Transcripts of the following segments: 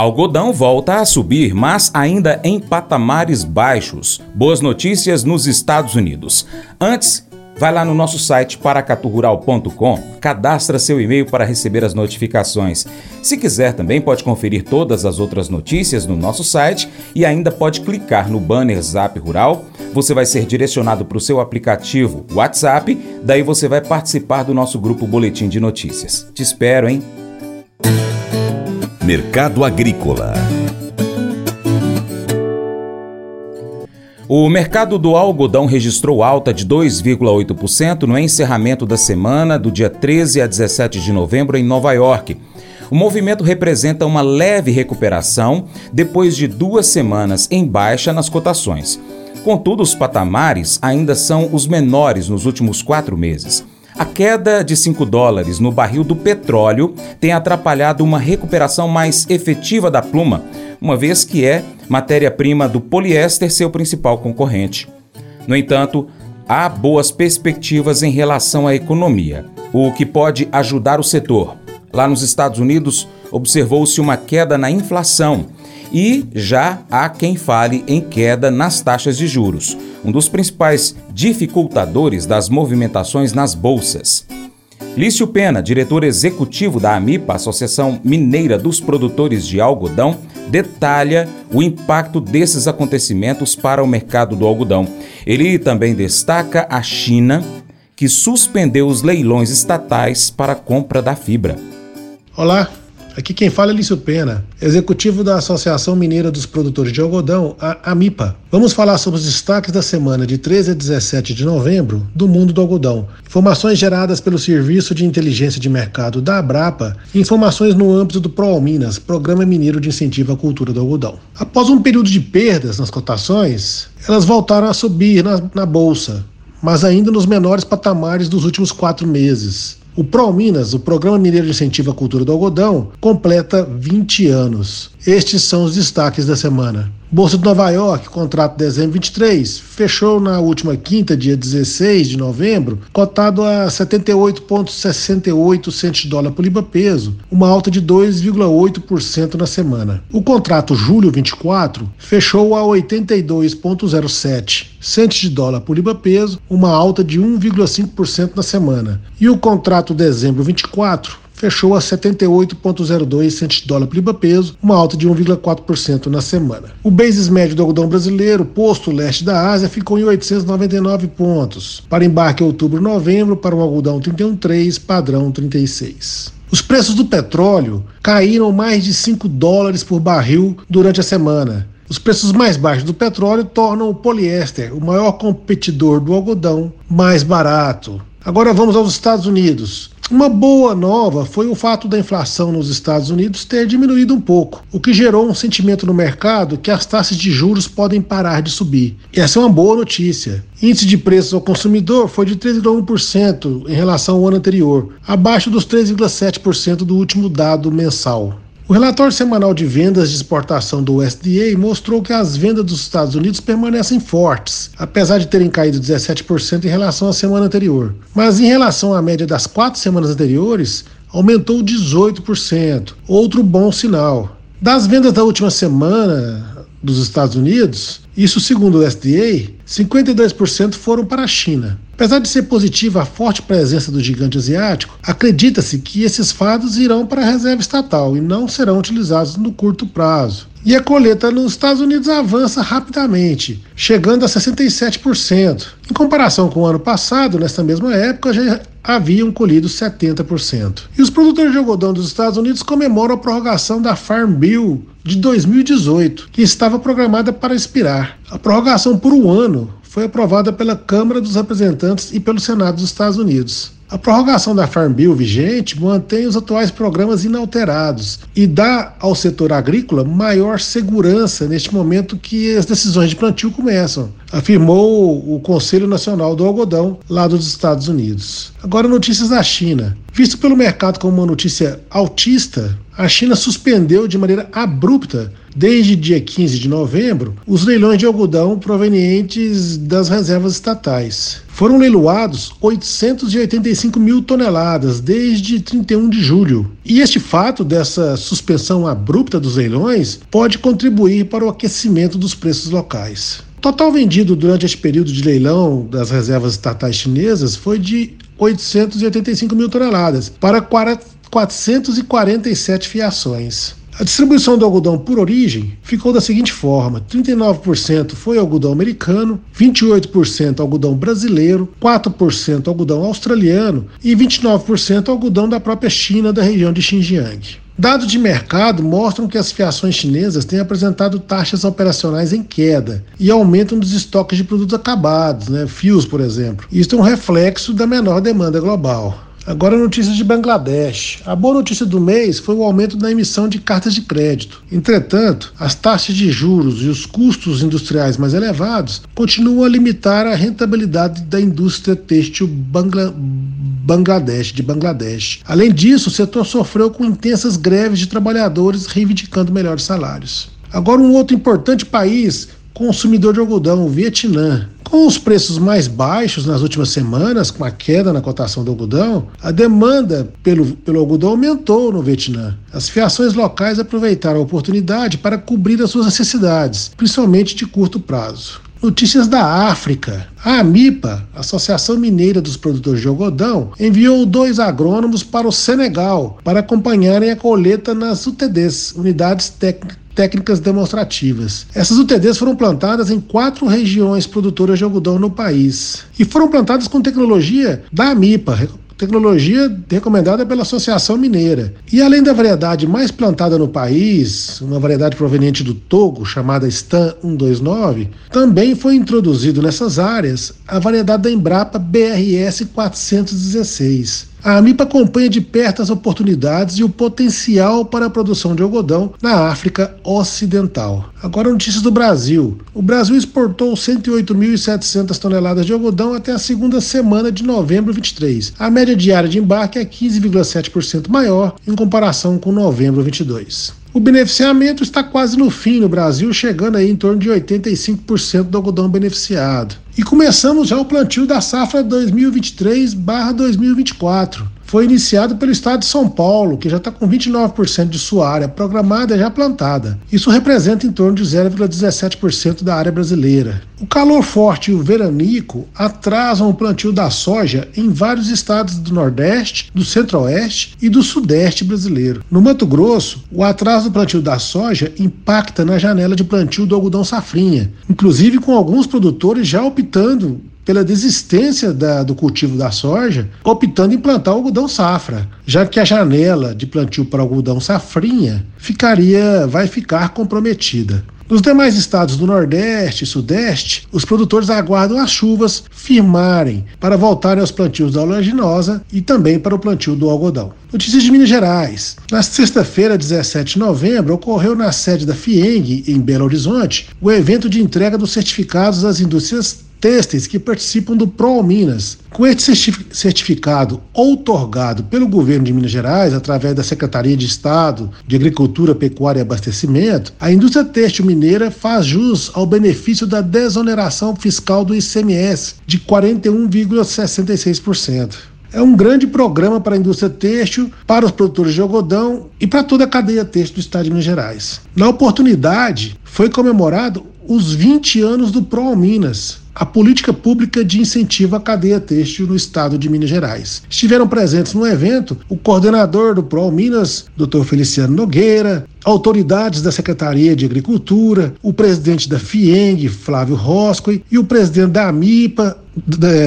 Algodão volta a subir, mas ainda em patamares baixos. Boas notícias nos Estados Unidos. Antes, vai lá no nosso site paracaturural.com, cadastra seu e-mail para receber as notificações. Se quiser também pode conferir todas as outras notícias no nosso site e ainda pode clicar no banner Zap Rural. Você vai ser direcionado para o seu aplicativo WhatsApp, daí você vai participar do nosso grupo Boletim de Notícias. Te espero, hein? Mercado Agrícola. O mercado do algodão registrou alta de 2,8% no encerramento da semana do dia 13 a 17 de novembro em Nova York. O movimento representa uma leve recuperação depois de duas semanas em baixa nas cotações. Contudo, os patamares ainda são os menores nos últimos quatro meses. A queda de 5 dólares no barril do petróleo tem atrapalhado uma recuperação mais efetiva da pluma, uma vez que é matéria-prima do poliéster seu principal concorrente. No entanto, há boas perspectivas em relação à economia, o que pode ajudar o setor. Lá nos Estados Unidos, observou-se uma queda na inflação e já há quem fale em queda nas taxas de juros, um dos principais dificultadores das movimentações nas bolsas. Lício Pena, diretor executivo da AMIPA, Associação Mineira dos Produtores de Algodão, detalha o impacto desses acontecimentos para o mercado do algodão. Ele também destaca a China, que suspendeu os leilões estatais para compra da fibra. Olá, Aqui quem fala é Lício Pena, executivo da Associação Mineira dos Produtores de Algodão, a AMIPA. Vamos falar sobre os destaques da semana de 13 a 17 de novembro do mundo do algodão. Informações geradas pelo Serviço de Inteligência de Mercado da Abrapa e informações no âmbito do ProAlminas, Programa Mineiro de Incentivo à Cultura do Algodão. Após um período de perdas nas cotações, elas voltaram a subir na, na Bolsa, mas ainda nos menores patamares dos últimos quatro meses. O ProMinas, o Programa Mineiro de Incentivo à Cultura do Algodão, completa 20 anos. Estes são os destaques da semana. Bolsa de Nova York, contrato dezembro 23, fechou na última quinta, dia 16 de novembro, cotado a 78,68 centos de dólar por libra peso, uma alta de 2,8% na semana. O contrato julho 24 fechou a 82,07 centos de dólar por libra peso, uma alta de 1,5% na semana. E o contrato dezembro 24 fechou a 78,02 centos de dólar por libra peso, uma alta de 1,4% na semana. O basis médio do algodão brasileiro, posto leste da Ásia, ficou em 899 pontos. Para embarque outubro-novembro, para o algodão 31,3, padrão 36. Os preços do petróleo caíram mais de 5 dólares por barril durante a semana. Os preços mais baixos do petróleo tornam o poliéster, o maior competidor do algodão, mais barato. Agora vamos aos Estados Unidos. Uma boa nova foi o fato da inflação nos Estados Unidos ter diminuído um pouco, o que gerou um sentimento no mercado que as taxas de juros podem parar de subir. E essa é uma boa notícia. Índice de preços ao consumidor foi de 3,1% em relação ao ano anterior, abaixo dos 3,7% do último dado mensal. O relatório semanal de vendas de exportação do USDA mostrou que as vendas dos Estados Unidos permanecem fortes, apesar de terem caído 17% em relação à semana anterior. Mas em relação à média das quatro semanas anteriores, aumentou 18%, outro bom sinal. Das vendas da última semana dos Estados Unidos, isso segundo o USDA, 52% foram para a China. Apesar de ser positiva a forte presença do gigante asiático, acredita-se que esses fados irão para a reserva estatal e não serão utilizados no curto prazo. E a colheita nos Estados Unidos avança rapidamente, chegando a 67%. Em comparação com o ano passado, nesta mesma época, já haviam colhido 70%. E os produtores de algodão dos Estados Unidos comemoram a prorrogação da Farm Bill de 2018, que estava programada para expirar. A prorrogação por um ano foi aprovada pela Câmara dos Representantes e pelo Senado dos Estados Unidos. A prorrogação da Farm Bill vigente mantém os atuais programas inalterados e dá ao setor agrícola maior segurança neste momento que as decisões de plantio começam, afirmou o Conselho Nacional do Algodão lá dos Estados Unidos. Agora notícias da China. Visto pelo mercado como uma notícia altista, a China suspendeu de maneira abrupta, desde dia 15 de novembro, os leilões de algodão provenientes das reservas estatais. Foram leiloados 885 mil toneladas desde 31 de julho. E este fato dessa suspensão abrupta dos leilões pode contribuir para o aquecimento dos preços locais. O total vendido durante este período de leilão das reservas estatais chinesas foi de 885 mil toneladas, para 447 fiações. A distribuição do algodão por origem ficou da seguinte forma: 39% foi algodão americano, 28% algodão brasileiro, 4% algodão australiano e 29% algodão da própria China da região de Xinjiang. Dados de mercado mostram que as fiações chinesas têm apresentado taxas operacionais em queda e aumentam dos estoques de produtos acabados, né, fios, por exemplo. Isso é um reflexo da menor demanda global. Agora notícias de Bangladesh. A boa notícia do mês foi o aumento da emissão de cartas de crédito. Entretanto, as taxas de juros e os custos industriais mais elevados continuam a limitar a rentabilidade da indústria têxtil Bangla... Bangladesh, de Bangladesh. Além disso, o setor sofreu com intensas greves de trabalhadores reivindicando melhores salários. Agora, um outro importante país consumidor de algodão, o Vietnã. Com os preços mais baixos nas últimas semanas, com a queda na cotação do algodão, a demanda pelo, pelo algodão aumentou no Vietnã. As fiações locais aproveitaram a oportunidade para cobrir as suas necessidades, principalmente de curto prazo. Notícias da África. A AMIPA, Associação Mineira dos Produtores de Algodão, enviou dois agrônomos para o Senegal para acompanharem a colheita nas UTDs, Unidades Técnicas demonstrativas. Essas UTDs foram plantadas em quatro regiões produtoras de algodão no país e foram plantadas com tecnologia da AMIPA, tecnologia recomendada pela Associação Mineira. E além da variedade mais plantada no país, uma variedade proveniente do Togo, chamada Stan 129, também foi introduzido nessas áreas a variedade da Embrapa BRS 416. A AMIPA acompanha de perto as oportunidades e o potencial para a produção de algodão na África Ocidental. Agora, notícias do Brasil. O Brasil exportou 108.700 toneladas de algodão até a segunda semana de novembro 23. A média diária de embarque é 15,7% maior em comparação com novembro 22. O beneficiamento está quase no fim no Brasil, chegando aí em torno de 85% do algodão beneficiado. E começamos já o plantio da safra 2023/2024 foi iniciado pelo estado de São Paulo, que já está com 29% de sua área programada já plantada. Isso representa em torno de 0,17% da área brasileira. O calor forte e o veranico atrasam o plantio da soja em vários estados do Nordeste, do Centro-Oeste e do Sudeste brasileiro. No Mato Grosso, o atraso do plantio da soja impacta na janela de plantio do algodão safrinha, inclusive com alguns produtores já optando pela desistência da, do cultivo da soja, optando em plantar algodão safra, já que a janela de plantio para algodão safrinha ficaria, vai ficar comprometida. Nos demais estados do Nordeste e Sudeste, os produtores aguardam as chuvas firmarem para voltarem aos plantios da oleaginosa e também para o plantio do algodão. Notícias de Minas Gerais. Na sexta-feira, 17 de novembro, ocorreu na sede da FIENG, em Belo Horizonte, o evento de entrega dos certificados das indústrias têxteis que participam do PRO Minas. Com este certificado outorgado pelo governo de Minas Gerais, através da Secretaria de Estado de Agricultura, Pecuária e Abastecimento, a indústria têxtil mineira faz jus ao benefício da desoneração fiscal do ICMS de 41,66%. É um grande programa para a indústria têxtil, para os produtores de algodão e para toda a cadeia têxtil do estado de Minas Gerais. Na oportunidade, foi comemorado os 20 anos do PRO Minas, a política pública de incentivo à cadeia têxtil no estado de Minas Gerais. Estiveram presentes no evento o coordenador do PRO Minas, Dr. Feliciano Nogueira, autoridades da Secretaria de Agricultura, o presidente da FIENG, Flávio Roscoe, e o presidente da AMIPA,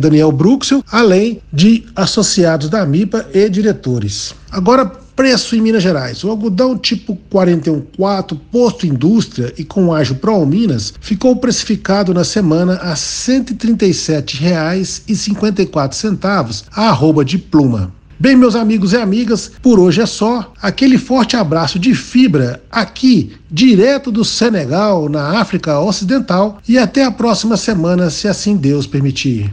Daniel Bruxel, além de associados da AMIPA e diretores. Agora, Preço em Minas Gerais. O algodão tipo 414, posto indústria e com ágio Pro Minas, ficou precificado na semana a R$ 137,54 a arroba de pluma. Bem, meus amigos e amigas, por hoje é só. Aquele forte abraço de fibra aqui, direto do Senegal, na África Ocidental, e até a próxima semana, se assim Deus permitir.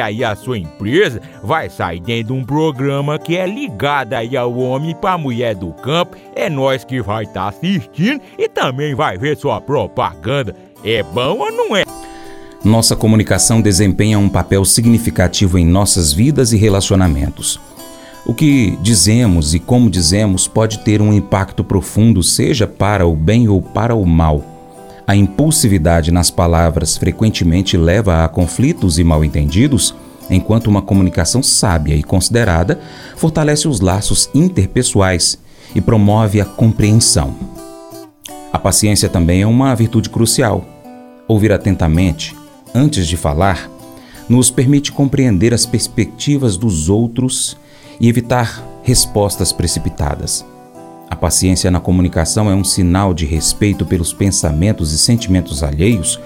aí a sua empresa vai sair dentro de um programa que é ligado aí ao homem para mulher do campo. É nós que vai estar tá assistindo e também vai ver sua propaganda. É bom ou não é? Nossa comunicação desempenha um papel significativo em nossas vidas e relacionamentos. O que dizemos e como dizemos pode ter um impacto profundo, seja para o bem ou para o mal. A impulsividade nas palavras frequentemente leva a conflitos e mal-entendidos enquanto uma comunicação sábia e considerada fortalece os laços interpessoais e promove a compreensão. A paciência também é uma virtude crucial. Ouvir atentamente, antes de falar, nos permite compreender as perspectivas dos outros e evitar respostas precipitadas. A paciência na comunicação é um sinal de respeito pelos pensamentos e sentimentos alheios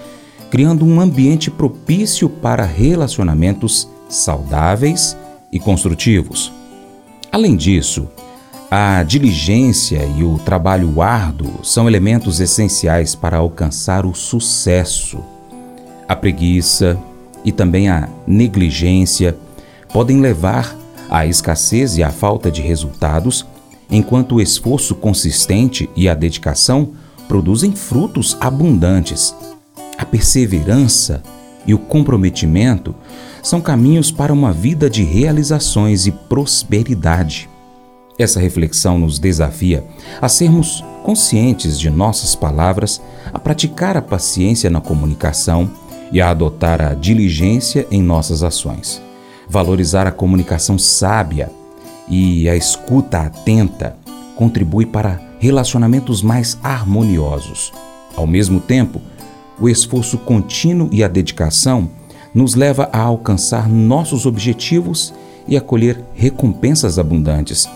criando um ambiente propício para relacionamentos saudáveis e construtivos. Além disso, a diligência e o trabalho árduo são elementos essenciais para alcançar o sucesso. A preguiça e também a negligência podem levar à escassez e à falta de resultados, enquanto o esforço consistente e a dedicação produzem frutos abundantes. A perseverança e o comprometimento são caminhos para uma vida de realizações e prosperidade. Essa reflexão nos desafia a sermos conscientes de nossas palavras, a praticar a paciência na comunicação e a adotar a diligência em nossas ações. Valorizar a comunicação sábia e a escuta atenta contribui para relacionamentos mais harmoniosos. Ao mesmo tempo, o esforço contínuo e a dedicação nos leva a alcançar nossos objetivos e a colher recompensas abundantes.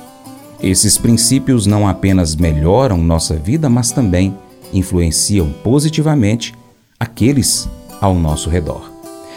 Esses princípios não apenas melhoram nossa vida, mas também influenciam positivamente aqueles ao nosso redor.